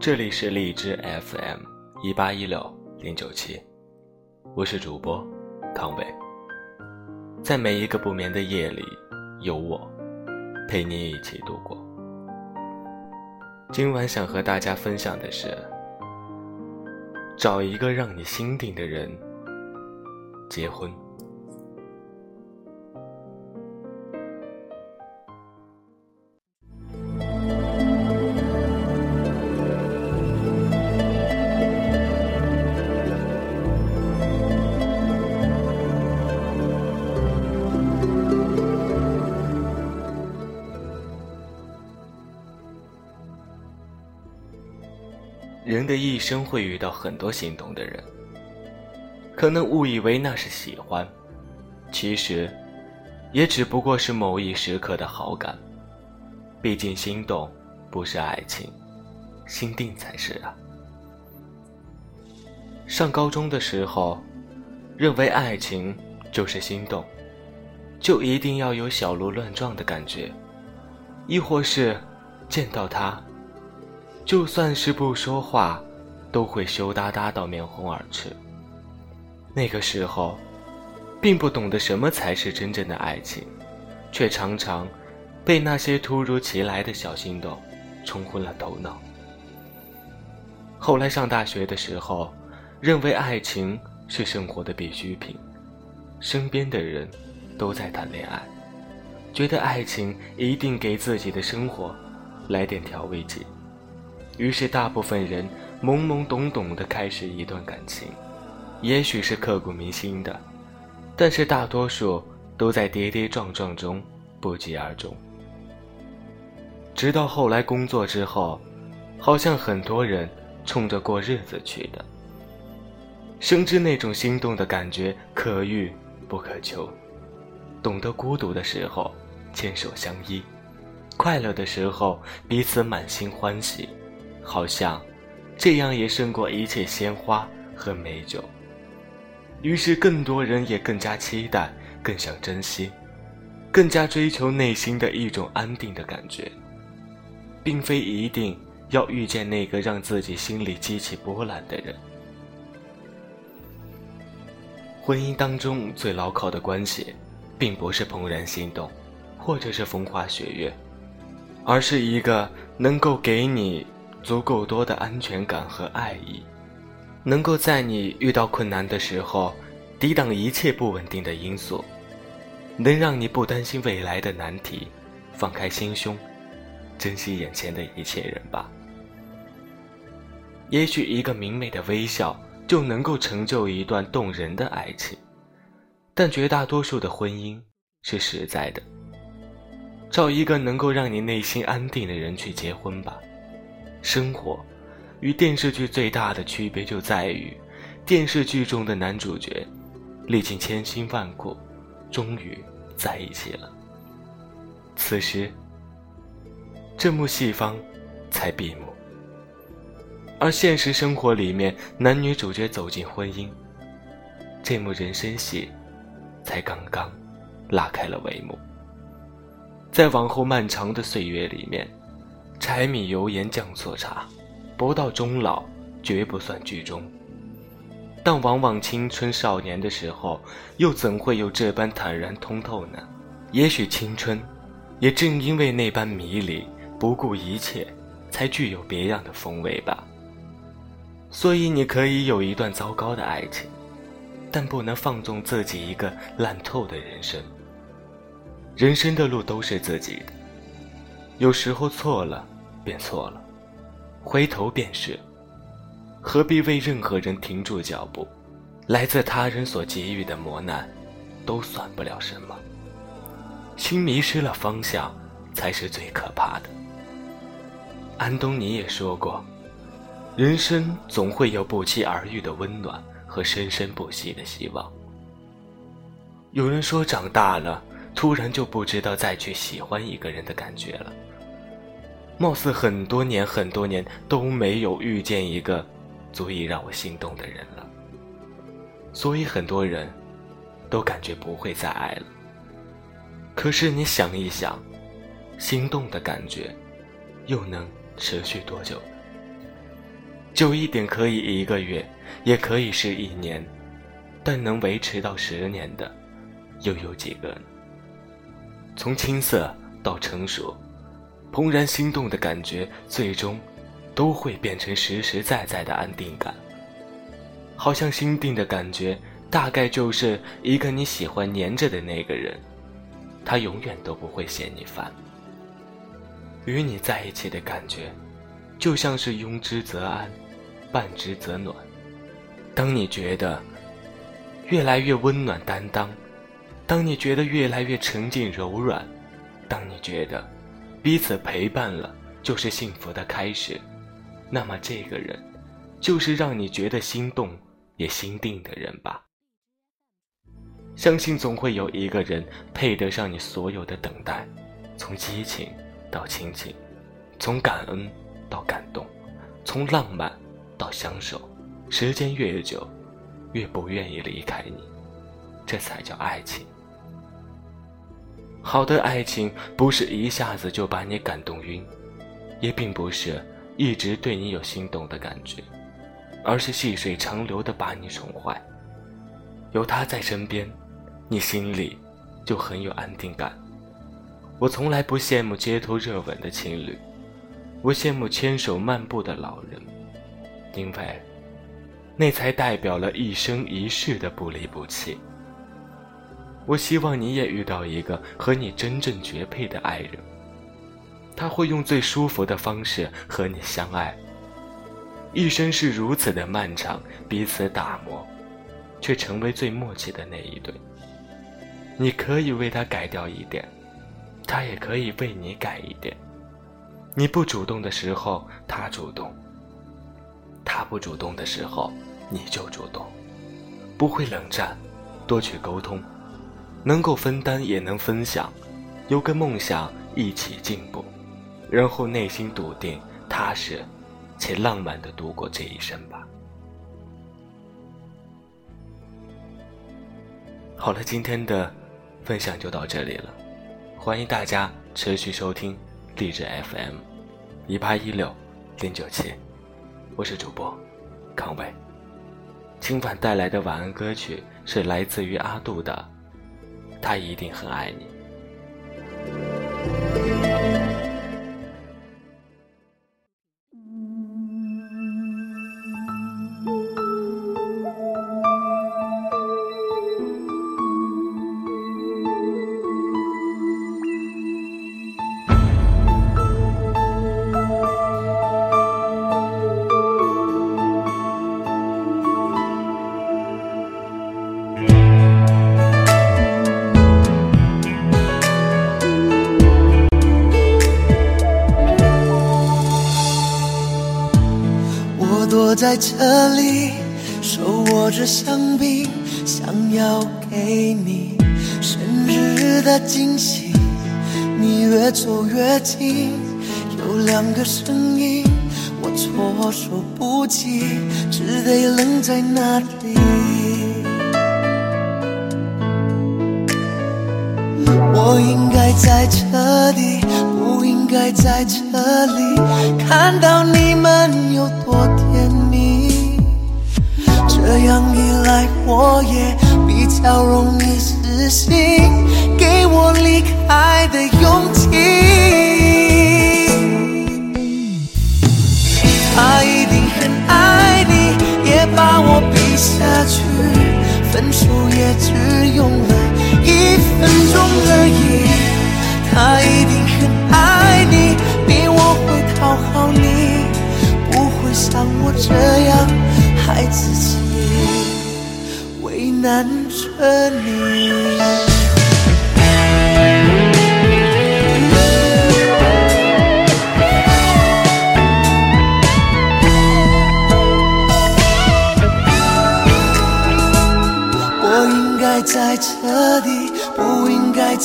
这里是荔枝 FM 一八一六零九七，我是主播康伟。在每一个不眠的夜里，有我陪你一起度过。今晚想和大家分享的是，找一个让你心定的人结婚。人的一生会遇到很多心动的人，可能误以为那是喜欢，其实，也只不过是某一时刻的好感。毕竟心动不是爱情，心定才是啊。上高中的时候，认为爱情就是心动，就一定要有小鹿乱撞的感觉，亦或是见到他。就算是不说话，都会羞答答到面红耳赤。那个时候，并不懂得什么才是真正的爱情，却常常被那些突如其来的小心动冲昏了头脑。后来上大学的时候，认为爱情是生活的必需品，身边的人都在谈恋爱，觉得爱情一定给自己的生活来点调味剂。于是，大部分人懵懵懂懂地开始一段感情，也许是刻骨铭心的，但是大多数都在跌跌撞撞中不疾而终。直到后来工作之后，好像很多人冲着过日子去的，深知那种心动的感觉可遇不可求，懂得孤独的时候牵手相依，快乐的时候彼此满心欢喜。好像，这样也胜过一切鲜花和美酒。于是，更多人也更加期待，更想珍惜，更加追求内心的一种安定的感觉，并非一定要遇见那个让自己心里激起波澜的人。婚姻当中最牢靠的关系，并不是怦然心动，或者是风花雪月，而是一个能够给你。足够多的安全感和爱意，能够在你遇到困难的时候，抵挡一切不稳定的因素，能让你不担心未来的难题，放开心胸，珍惜眼前的一切人吧。也许一个明媚的微笑就能够成就一段动人的爱情，但绝大多数的婚姻是实在的。找一个能够让你内心安定的人去结婚吧。生活与电视剧最大的区别就在于，电视剧中的男主角历尽千辛万苦，终于在一起了。此时，这幕戏方才闭幕。而现实生活里面，男女主角走进婚姻，这幕人生戏才刚刚拉开了帷幕。在往后漫长的岁月里面。柴米油盐酱醋茶，不到终老绝不算剧终。但往往青春少年的时候，又怎会有这般坦然通透呢？也许青春，也正因为那般迷离、不顾一切，才具有别样的风味吧。所以你可以有一段糟糕的爱情，但不能放纵自己一个烂透的人生。人生的路都是自己的。有时候错了，便错了，回头便是。何必为任何人停住脚步？来自他人所给予的磨难，都算不了什么。心迷失了方向，才是最可怕的。安东尼也说过，人生总会有不期而遇的温暖和生生不息的希望。有人说，长大了，突然就不知道再去喜欢一个人的感觉了。貌似很多年很多年都没有遇见一个足以让我心动的人了，所以很多人都感觉不会再爱了。可是你想一想，心动的感觉又能持续多久？久一点可以一个月，也可以是一年，但能维持到十年的，又有几个呢？从青涩到成熟，怦然心动的感觉，最终都会变成实实在在的安定感。好像心定的感觉，大概就是一个你喜欢黏着的那个人，他永远都不会嫌你烦。与你在一起的感觉，就像是拥之则安，伴之则暖。当你觉得越来越温暖担当，当你觉得越来越沉静柔软，当你觉得彼此陪伴了就是幸福的开始，那么这个人就是让你觉得心动也心定的人吧。相信总会有一个人配得上你所有的等待，从激情。到亲情，从感恩到感动，从浪漫到相守，时间越久，越不愿意离开你，这才叫爱情。好的爱情不是一下子就把你感动晕，也并不是一直对你有心动的感觉，而是细水长流的把你宠坏。有他在身边，你心里就很有安定感。我从来不羡慕街头热吻的情侣，我羡慕牵手漫步的老人，因为那才代表了一生一世的不离不弃。我希望你也遇到一个和你真正绝配的爱人，他会用最舒服的方式和你相爱。一生是如此的漫长，彼此打磨，却成为最默契的那一对。你可以为他改掉一点。他也可以为你改一点。你不主动的时候，他主动；他不主动的时候，你就主动。不会冷战，多去沟通，能够分担也能分享，有个梦想一起进步，然后内心笃定、踏实且浪漫的度过这一生吧。好了，今天的分享就到这里了。欢迎大家持续收听励志 FM，一八一六零九七，我是主播康伟。今晚带来的晚安歌曲是来自于阿杜的，他一定很爱你。在这里，手握着香槟，想要给你生日的惊喜。你越走越近，有两个声音，我措手不及，只得愣在那里。我应该在这里，不应该在这里，看到你们有多。这样一来，我也比较容易死心，给我离开的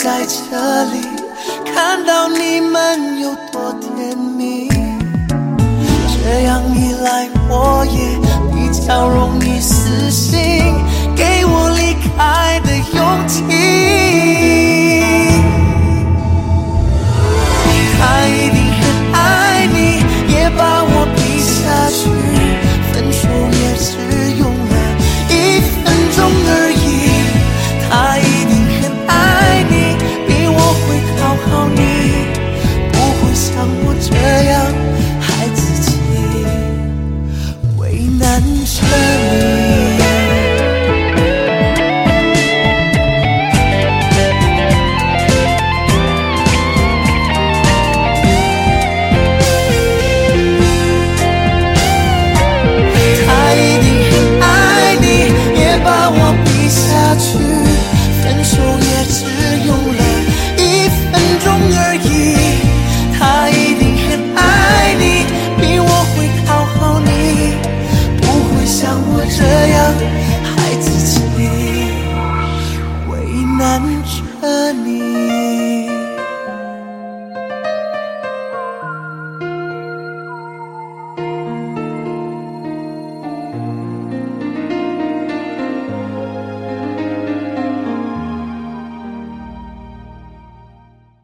在这里，看到你们有多甜蜜。这样一来，我也比较容易死心。给我离开的勇气。